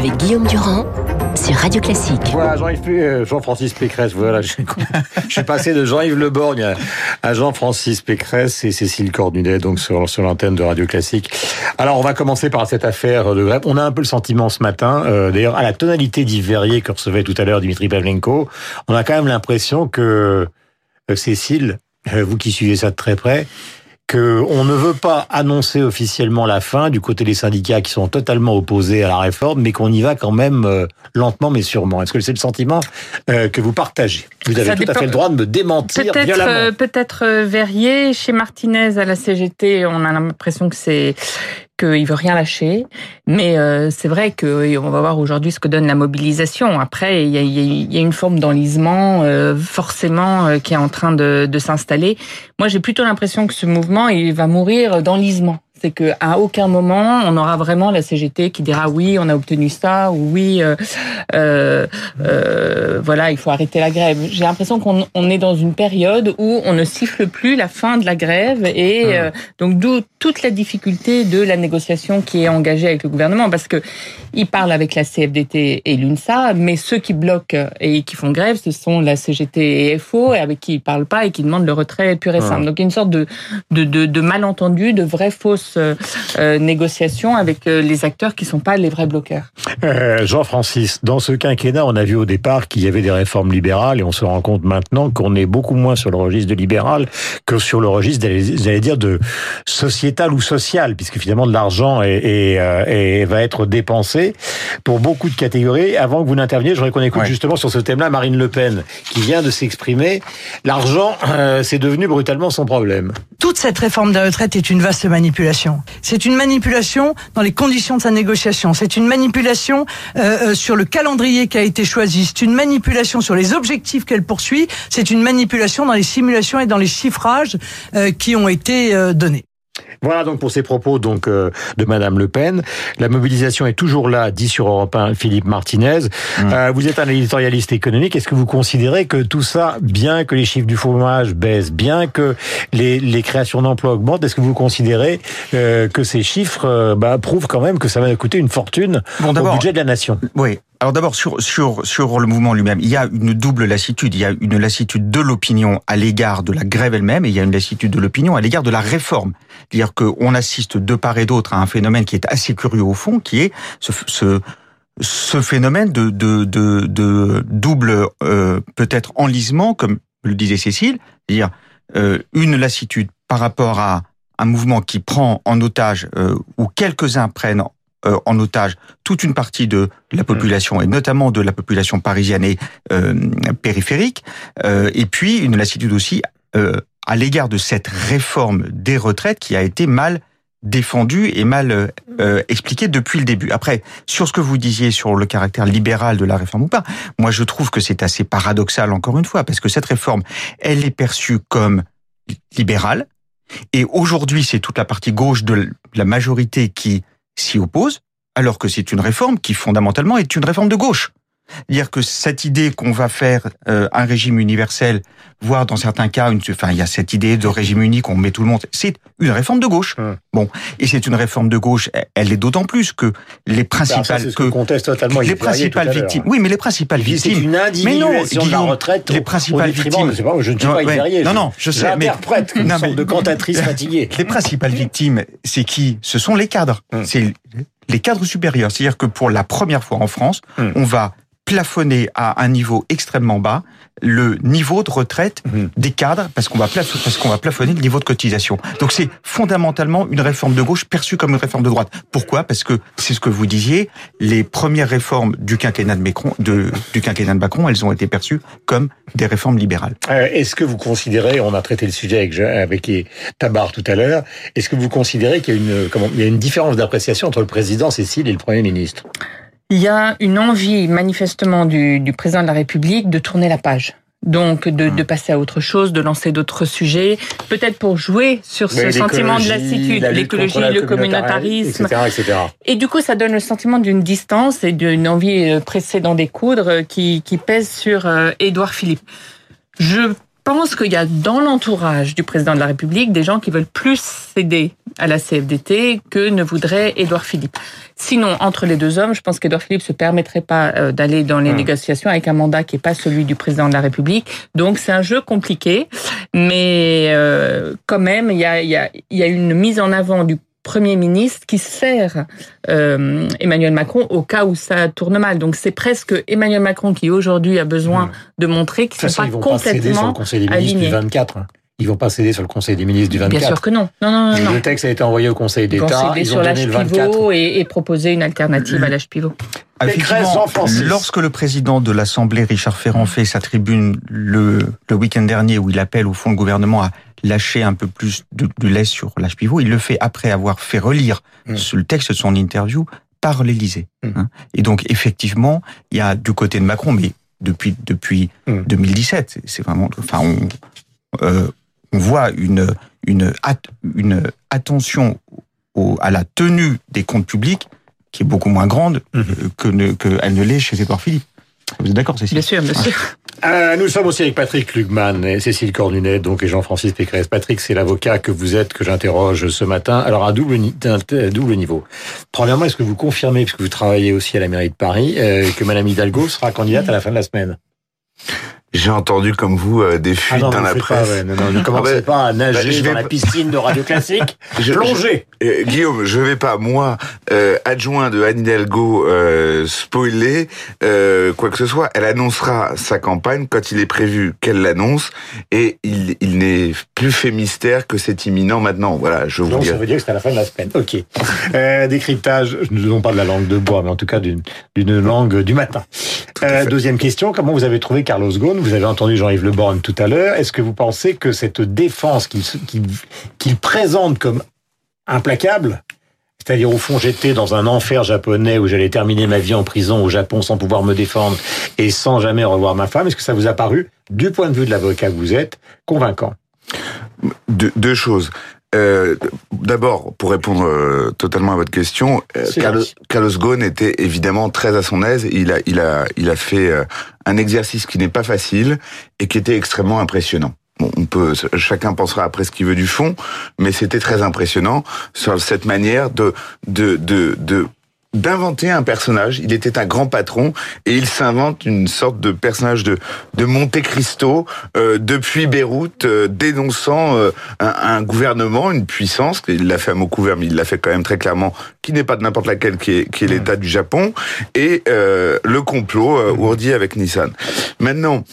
avec Guillaume Durand sur Radio Classique. Voilà, Jean-Yves, euh, Jean-Francis Pécresse, je, suis passé de Jean-Yves Le Borgne à- Jean-Francis Pécresse et Cécile Cornudet, donc sur, l'antenne de Radio Classique. Alors, on va commencer par cette affaire de grève. On a un peu le sentiment ce matin, euh, d'ailleurs, à la tonalité d'Yves Verrier que recevait tout à l'heure Dimitri Pavlenko, on a quand même l'impression que euh, Cécile, euh, vous qui suivez ça de très près, que on ne veut pas annoncer officiellement la fin du côté des syndicats qui sont totalement opposés à la réforme, mais qu'on y va quand même euh, lentement mais sûrement. Est-ce que c'est le sentiment euh, que vous partagez? Vous avez Ça tout à fait le droit de me démentir Peut-être violemment. euh, peut-être euh, Verrier chez Martinez à la CGT, on a l'impression que c'est qu'il veut rien lâcher, mais euh, c'est vrai que on va voir aujourd'hui ce que donne la mobilisation. Après, il y a, y a une forme d'enlisement euh, forcément euh, qui est en train de, de s'installer. Moi, j'ai plutôt l'impression que ce mouvement il va mourir d'enlisement. C'est que à aucun moment on aura vraiment la CGT qui dira oui, on a obtenu ça ou oui, euh, euh, euh, voilà, il faut arrêter la grève. J'ai l'impression qu'on on est dans une période où on ne siffle plus la fin de la grève et euh, donc d'où toute la difficulté de la négociation qui est engagée avec le gouvernement parce que il parle avec la CFDT et l'UNSA, mais ceux qui bloquent et qui font grève, ce sont la CGT et FO et avec qui il parle pas et qui demandent le retrait pur et simple. Donc il y a une sorte de de, de, de malentendu, de vraies fausses euh, euh, négociations avec euh, les acteurs qui sont pas les vrais bloqueurs. Euh, Jean-Francis, dans ce quinquennat, on a vu au départ qu'il y avait des réformes libérales et on se rend compte maintenant qu'on est beaucoup moins sur le registre de libéral que sur le registre, j'allais dire, de sociétal ou social, puisque finalement de l'argent est, est, est- va être dépensé pour beaucoup de catégories. Avant que vous n'interveniez, je voudrais qu'on écoute Ouais. justement sur ce thème-là Marine Le Pen, qui vient de s'exprimer. L'argent, euh, c'est devenu brutalement son problème. toute cette réforme des retraites est une vaste manipulation. C'est une manipulation dans les conditions de sa négociation. C'est une manipulation euh, euh, sur le calendrier qui a été choisi. C'est une manipulation sur les objectifs qu'elle poursuit. C'est une manipulation dans les simulations et dans les chiffrages euh, qui ont été donnés. Voilà donc pour ces propos donc euh, de Madame Le Pen. La mobilisation est toujours là, dit sur Europe 1 Philippe Martinez. Euh, vous êtes un éditorialiste économique. Est-ce que vous considérez que tout ça, bien que les chiffres du chômage baissent, bien que les, les créations d'emplois augmentent, est-ce que vous considérez euh, que ces chiffres euh, bah, prouvent quand même que ça va coûter une fortune Bon, au budget de la nation? Oui. Alors d'abord sur sur sur le mouvement lui-même, il y a une double lassitude. Il y a une lassitude de l'opinion à l'égard de la grève elle-même, et il y a une lassitude de l'opinion à l'égard de la réforme. C'est-à-dire qu'on assiste de part et d'autre à un phénomène qui est assez curieux au fond, qui est ce, phénomène de double euh, peut-être enlisement, comme le disait Cécile, c'est-à-dire euh, une lassitude par rapport à un mouvement qui prend en otage euh, ou quelques-uns prennent euh, en otage toute une partie de la population et notamment de la population parisienne et périphérique, et puis une lassitude aussi à l'égard de cette réforme des retraites qui a été mal défendue et mal euh, euh, expliquée depuis le début. Après, sur ce que vous disiez sur le caractère libéral de la réforme ou pas, moi je trouve que c'est assez paradoxal encore une fois, parce que cette réforme, elle est perçue comme libérale, et aujourd'hui c'est toute la partie gauche de la majorité qui s'y oppose, alors que c'est une réforme qui fondamentalement est une réforme de gauche. Dire que cette idée qu'on va faire euh, un régime universel, voire dans certains cas, une, enfin il y a cette idée de régime unique, on met tout le monde, c'est une réforme de gauche. Hum. Bon, et c'est une réforme de gauche, elle- est d'autant plus que les Alors principales, ça, que que conteste totalement les principales victimes, oui, mais les principales C'est victimes, une Mais non, de la retraite les principales victimes- pas, je ne suis Non, pas ouais. Non, non, je sais, mais- une Non, sorte mais- de cantatrice fatiguée. Les principales victimes, c'est qui? Ce sont les cadres. Hum. C'est les cadres supérieurs. C'est-à-dire que pour la première fois en France, Hum. on va plafonner à un niveau extrêmement bas le niveau de retraite Hum. des cadres parce qu'on va plaf- parce qu'on va plafonner le niveau de cotisation. Donc c'est fondamentalement une réforme de gauche perçue comme une réforme de droite. Pourquoi? Parce que c'est ce que vous disiez, les premières réformes du quinquennat de Macron, de, du quinquennat de Macron, elles ont été perçues comme des réformes libérales. Euh, Est-ce que vous considérez, on a traité le sujet avec, avec Tabar tout à l'heure, est-ce que vous considérez qu'il y a une, comment, il y a une différence d'appréciation entre le président Cécile et le Premier ministre? Il y a une envie manifestement du, du président de la République de tourner la page. Donc de, Hmm. de passer à autre chose, de lancer d'autres sujets, peut-être pour jouer sur ce sentiment de lassitude, la l'écologie, le communautarisme. etc., etc. Et du coup, ça donne le sentiment d'une distance et d'une envie euh, pressée d'en découdre euh, qui, qui pèse sur euh, Édouard Philippe. Je pense qu'il y a dans l'entourage du président de la République des gens qui veulent plus céder à la CFDT que ne voudrait Édouard Philippe. Sinon, entre les deux hommes, je pense qu'Édouard Philippe se permettrait pas euh, d'aller dans les négociations avec un mandat qui est pas celui du président de la République. Donc c'est un jeu compliqué, mais euh, quand même, il y a, y, a, il y a une mise en avant du Premier ministre qui sert euh, Emmanuel Macron au cas où ça tourne mal. Donc c'est presque Emmanuel Macron qui aujourd'hui a besoin Mmh. de montrer qu'ils ne façon, sont ils pas vont pas céder sur le complètement Conseil des du 24. hein. Ils vont pas céder sur le Conseil des ministres du 24. Bien sûr que non. Non, non, non. non. Le texte a été envoyé au Conseil Ils vont d'État. céder Ils sur ont l'âge donné le 24. pivot et, et proposer une alternative à l'âge pivot. Jean-Francis. lorsque le président de l'Assemblée, Richard Ferrand, fait sa tribune le, le week-end dernier où il appelle au fond le gouvernement à lâcher un peu plus de, de lait sur l'âge pivot, il le fait après avoir fait relire Mm. le texte de son interview par l'Élysée. Mm. hein. Et donc, effectivement, il y a du côté de Macron, mais depuis depuis Mm. 2017, c'est- c'est vraiment, enfin, on, euh, on voit une une at- une attention au- à la tenue des comptes publics qui est beaucoup moins grande euh, que ne que elle ne l'est chez Édouard Philippe. Vous êtes d'accord, Cécile Bien sûr, bien sûr. Euh, nous sommes aussi avec Patrick Lugman et Cécile Cornunet, donc et Jean-Francis Pécresse. Patrick, c'est l'avocat que vous êtes, que j'interroge ce matin. Alors, à double niveau. Premièrement, est-ce que vous confirmez, puisque vous travaillez aussi à la mairie de Paris, euh, que Madame Hidalgo sera candidate à la fin de la semaine? J'ai entendu comme vous euh, des Ah fuites non, dans la presse. Pas, ouais, non, non, ne commencez Ah bah, pas à nager bah, je dans la piscine de Radio Classique. Je- Plongez Euh, Guillaume, je vais pas moi euh, adjoint de Anne Hidalgo euh, spoiler euh, quoi que ce soit. Elle annoncera sa campagne quand il est prévu qu'elle l'annonce et il, il n'est plus fait mystère que c'est imminent maintenant. Voilà, je vous Donc, ça veut dire que c'est à la fin de la semaine. Ok. Euh, décryptage, non pas de la langue de bois, mais en tout cas d'une langue du matin. Euh, deuxième question, comment vous avez trouvé Carlos Ghosn? Vous avez entendu Jean-Yves Le Borne tout à l'heure. Est-ce que vous pensez que cette défense qu'il se- qu'il qu'il présente comme implacable, c'est-à-dire au fond j'étais dans un enfer japonais où j'allais terminer ma vie en prison au Japon sans pouvoir me défendre et sans jamais revoir ma femme, est-ce que ça vous a paru, du point de vue de l'avocat que vous êtes, convaincant? Deux choses. Euh, D'abord, pour répondre euh, totalement à votre question, euh, Carlos. Carlos Ghosn était évidemment très à son aise. Il a, il a, il a fait un exercice qui n'est pas facile et qui était extrêmement impressionnant. Bon, on peut, chacun pensera après ce qu'il veut du fond, mais c'était très impressionnant sur cette manière de, de, de, de d'inventer un personnage. Il était un grand patron et il s'invente une sorte de personnage de de Monte Cristo euh, depuis Beyrouth, euh, dénonçant euh, un, un gouvernement, une puissance. Il l'a fait à mot couvert, mais il l'a fait quand même très clairement, qui n'est pas de n'importe laquelle, qui est, qui est l'État du Japon et euh, le complot euh, ourdi avec Nissan. Maintenant,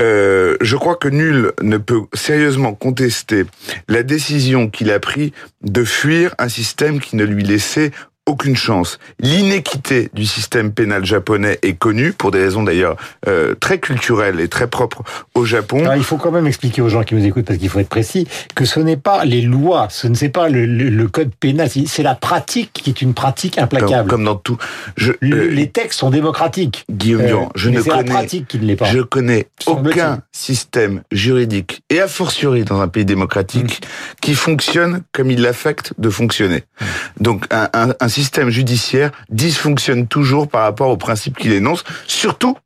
euh, je crois que nul ne peut sérieusement contester la décision qu'il a prise de fuir un système qui ne lui laissait aucune chance. L'inéquité du système pénal japonais est connue, pour des raisons d'ailleurs euh, très culturelles et très propres au Japon. Alors, il faut quand même expliquer aux gens qui nous écoutent, parce qu'il faut être précis, que ce n'est pas les lois, ce n'est pas le, le- le code pénal, c'est- la pratique qui est une pratique implacable. comme dans tout. Je, euh, les textes sont démocratiques. Guillaume Euh, Durand, je ne la connais pratique qui ne l'est pas. Je connais aucun système juridique, et a fortiori dans un pays démocratique, Mm. qui fonctionne comme il l'affecte de fonctionner. Donc un, un- un système judiciaire dysfonctionne toujours par rapport aux principes qu'il énonce, surtout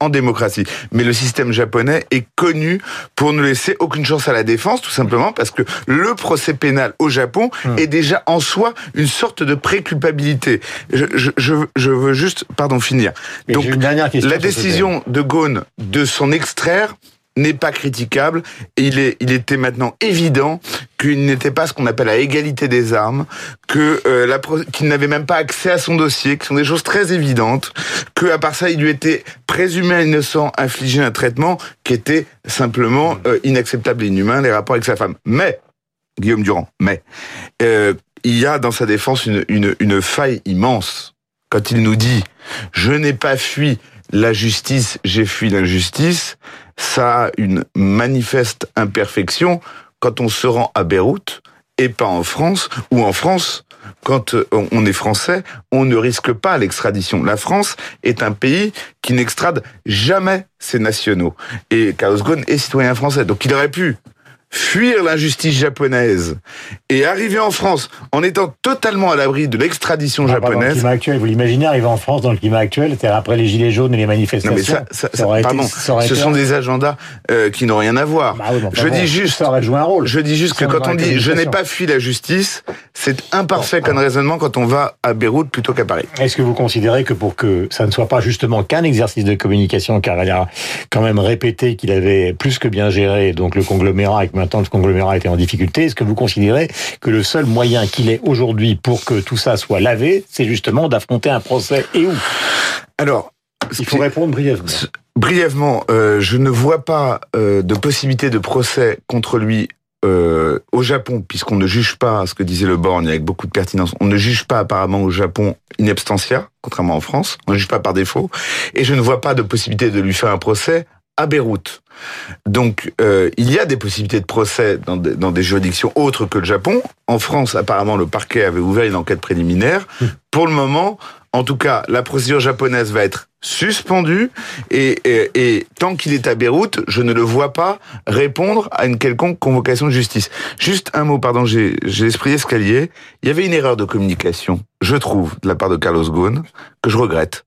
en démocratie. Mais le système japonais est connu pour ne laisser aucune chance à la défense, tout simplement parce que le procès pénal au Japon Hmm. est déjà en soi une sorte de préculpabilité. Je, je, je, je veux juste, pardon, finir. Mais Donc, une dernière question. la décision de Ghosn de s'en extraire n'est pas critiquable. Et il, est, il était maintenant évident qu'il n'était pas ce qu'on appelle à égalité des armes, que euh, la qu'il n'avait même pas accès à son dossier, qui sont des choses très évidentes, que à part ça, il lui était présumé innocent, infligé un traitement qui était simplement euh, inacceptable et inhumain, les rapports avec sa femme. Mais Guillaume Durand, mais euh, il y a dans sa défense une, une, une faille immense quand il nous dit je n'ai pas fui la justice, j'ai fui l'injustice, ça a une manifeste imperfection quand on se rend à Beyrouth et pas en France, ou en France, quand euh, on est français, on ne risque pas l'extradition. La France est un pays qui n'extrade jamais ses nationaux. Et Carlos Ghosn est citoyen français, donc il aurait pu fuir l'injustice japonaise et arriver en France en étant totalement à l'abri de l'extradition Ah, pardon, Dans le japonaise. climat actuel, vous l'imaginez arriver en France dans le climat actuel, c'est-à-dire après les gilets jaunes et les manifestations. Non mais ça, ça, ça- aurait été- pardon, ça aurait ce été- sont des agendas euh, qui n'ont rien à voir. Bah oui, je dis juste, ça aurait joué un rôle. je dis juste que quand on dit je n'ai pas fui la justice, c'est imparfait comme raisonnement quand on va à Beyrouth plutôt qu'à Paris. Est-ce que vous considérez que pour que ça ne soit pas justement qu'un exercice de communication, car il a quand même répété qu'il avait plus que bien géré donc le conglomérat que maintenant le conglomérat était en difficulté, est-ce que vous considérez que le seul moyen qu'il ait aujourd'hui pour que tout ça soit lavé, c'est justement d'affronter un procès et où? Alors, Il faut répondre brièvement. brièvement, euh, je ne vois pas euh, de possibilité de procès contre lui euh, au Japon, puisqu'on ne juge pas, ce que disait le Borgne avec beaucoup de pertinence, on ne juge pas apparemment au Japon in absentia, contrairement en France, on ne juge pas par défaut, et je ne vois pas de possibilité de lui faire un procès à Beyrouth. Donc, euh, il y a des possibilités de procès dans des, dans des juridictions autres que le Japon. En France, apparemment, le parquet avait ouvert une enquête préliminaire. Pour le moment, en tout cas, la procédure japonaise va être suspendue et, et, et tant qu'il est à Beyrouth, je ne le vois pas répondre à une quelconque convocation de justice. Juste un mot, pardon, j'ai j'ai l'esprit escalier. Il y avait une erreur de communication, je trouve, de la part de Carlos Ghosn, que je regrette.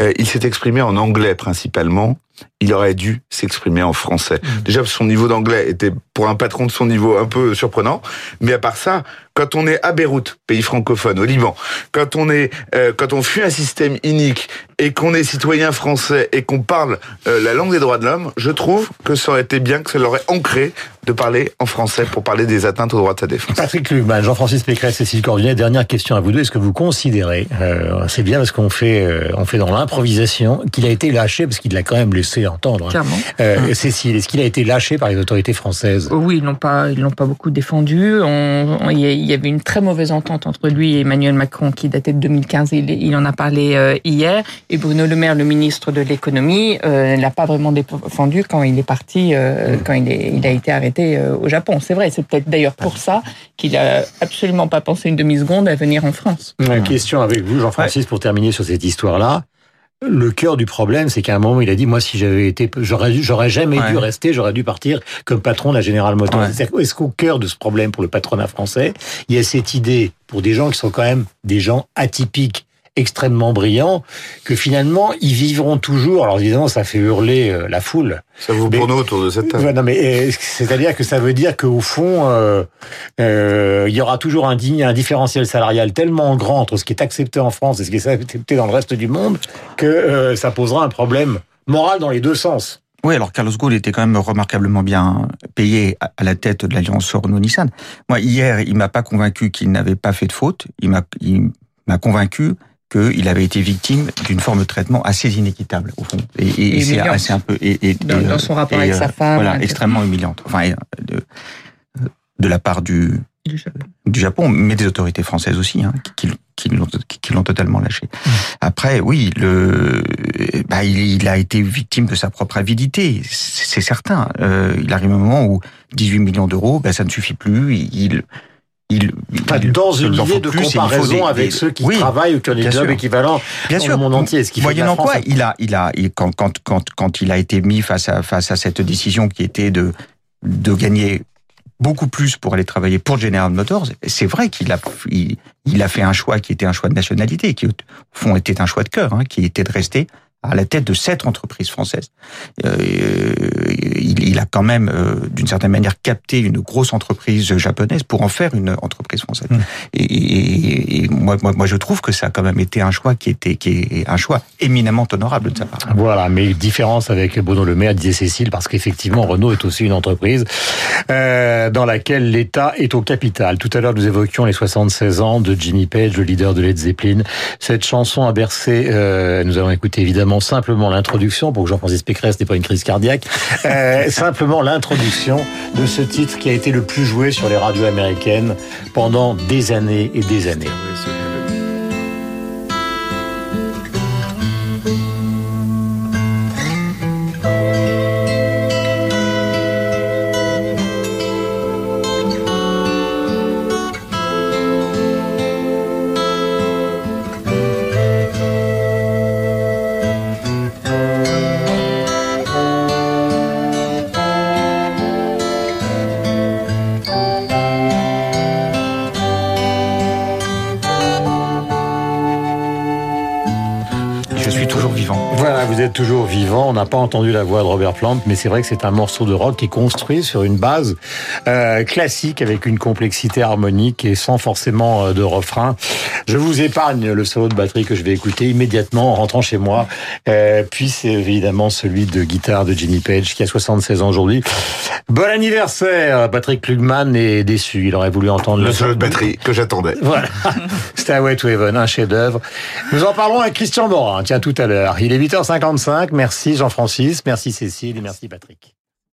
Euh, il s'est exprimé en anglais principalement. Il aurait dû s'exprimer en français. Déjà, son niveau d'anglais était, pour un patron de son niveau, un peu surprenant. Mais à part ça, quand on est à Beyrouth, pays francophone, au Liban, quand on est, euh, quand on fuit un système inique et qu'on est citoyen français et qu'on parle euh, la langue des droits de l'homme, je trouve que ça aurait été bien que ça l'aurait ancré de parler en français pour parler des atteintes aux droits de sa défense. Patrick Lugman, Jean-Francis Pécresse, Cécile Cordunet, dernière question à vous deux. Est-ce que vous considérez, euh, c'est bien parce qu'on fait, euh, on fait dans l'improvisation, qu'il a été lâché, parce qu'il l'a quand même laissé entendre. hein. Clairement. Euh, Cécile, est-ce qu'il a été lâché par les autorités françaises? Oui, ils l'ont pas, ils l'ont pas beaucoup défendu. On- on- Il y a- il y avait une très mauvaise entente entre lui et Emmanuel Macron qui datait de 2015. Il, il en a parlé euh, hier. Et Bruno Le Maire, le ministre de l'économie, euh, l'a pas vraiment défendu quand il est parti, euh, quand il, est, il a été arrêté euh, au Japon. C'est vrai. C'est peut-être d'ailleurs pour ça qu'il a absolument pas pensé une demi seconde à venir en France. Une question avec vous, Jean-Francis, pour terminer sur cette histoire-là. Le cœur du problème, c'est qu'à un moment, il a dit, moi, si j'avais été, j'aurais, jamais dû rester, j'aurais dû partir comme patron de la General Motors. Ouais. Est-ce qu'au cœur de ce problème pour le patronat français, il y a cette idée, pour des gens qui sont quand même des gens atypiques, extrêmement brillants, que finalement, ils vivront toujours, alors évidemment, ça fait hurler euh, la foule, Ça vous Mais- autour de cette table. Ouais, non, mais euh, c'est-à-dire que ça veut dire qu'au fond, euh, euh, il y aura toujours un, di- un différentiel salarial tellement grand entre ce qui est accepté en France et ce qui est accepté dans le reste du monde que euh, ça posera un problème moral dans les deux sens. Oui, alors Carlos Ghosn était quand même remarquablement bien payé à à la tête de l'alliance Renault-Nissan. Moi, hier, il m'a pas convaincu qu'il n'avait pas fait de faute. Il m'a, il m'a convaincu qu'il avait été victime d'une forme de traitement assez inéquitable au fond. Et, et- et c'est assez un peu et, et- Dans- euh, son rapport avec euh, sa femme, Voilà, extrêmement humiliante. Enfin, et, de, de la part du Du Japon. du Japon, mais des autorités françaises aussi, hein, qui, qui l'ont qui, l'ont totalement lâché. Après, oui, le, bah, il, il a été victime de sa propre avidité, c'est c'est certain. Euh, il arrive un moment où 18 millions d'euros, bah, ça ne suffit plus. Il, il, Enfin, il- dans il une idée de plus, il comparaison des- avec des- ceux qui oui, travaillent ou qui ont des jobs équivalents Bien dans sûr. le monde entier. Ce qui Moyennant quoi, il a, il a, il- quand, quand, quand, quand il a été mis face à, face à cette décision qui était de, de gagner beaucoup plus pour aller travailler pour General Motors, c'est vrai qu'il a, il, il a fait un choix qui était un choix de nationalité, qui au fond était un choix de cœur, hein, qui était de rester à la tête de cette entreprise française. Euh, il, il a quand même, euh, d'une certaine manière, capté une grosse entreprise japonaise pour en faire une entreprise française. Mm. Et, et- et moi, moi, moi, je trouve que ça a quand même été un choix qui était, qui est un choix éminemment honorable de sa part. Voilà, mais différence avec Bruno Le Maire, disait Cécile, parce qu'effectivement, Renault est aussi une entreprise euh, dans laquelle l'État est au capital. Tout à l'heure, nous évoquions les 76 ans de Jimmy Page, le leader de Led Zeppelin. Cette chanson a bercé, euh, nous allons écouter évidemment simplement l'introduction, pour que Jean-Francis Pécresse n'ait pas une crise cardiaque, euh, simplement l'introduction de ce titre qui a été le plus joué sur les radios américaines pendant des années et des années. On n'a pas entendu la voix de Robert Plant, mais c'est vrai que c'est un morceau de rock qui est construit sur une base euh, classique avec une complexité harmonique et sans forcément euh, de refrain. Je vous épargne le solo de batterie que je vais écouter immédiatement en rentrant chez moi. Euh, puis c'est évidemment celui de guitare de Jimmy Page qui a 76 ans aujourd'hui. Bon anniversaire Patrick Klugman est déçu. Il aurait voulu entendre le solo de batterie que j'attendais. Voilà. Stairway to Heaven, un chef-d'œuvre. Nous en parlons avec Christian Morin, tiens, tout à l'heure. Il est 8h55. Merci Jean-Francis, merci Cécile et merci Patrick.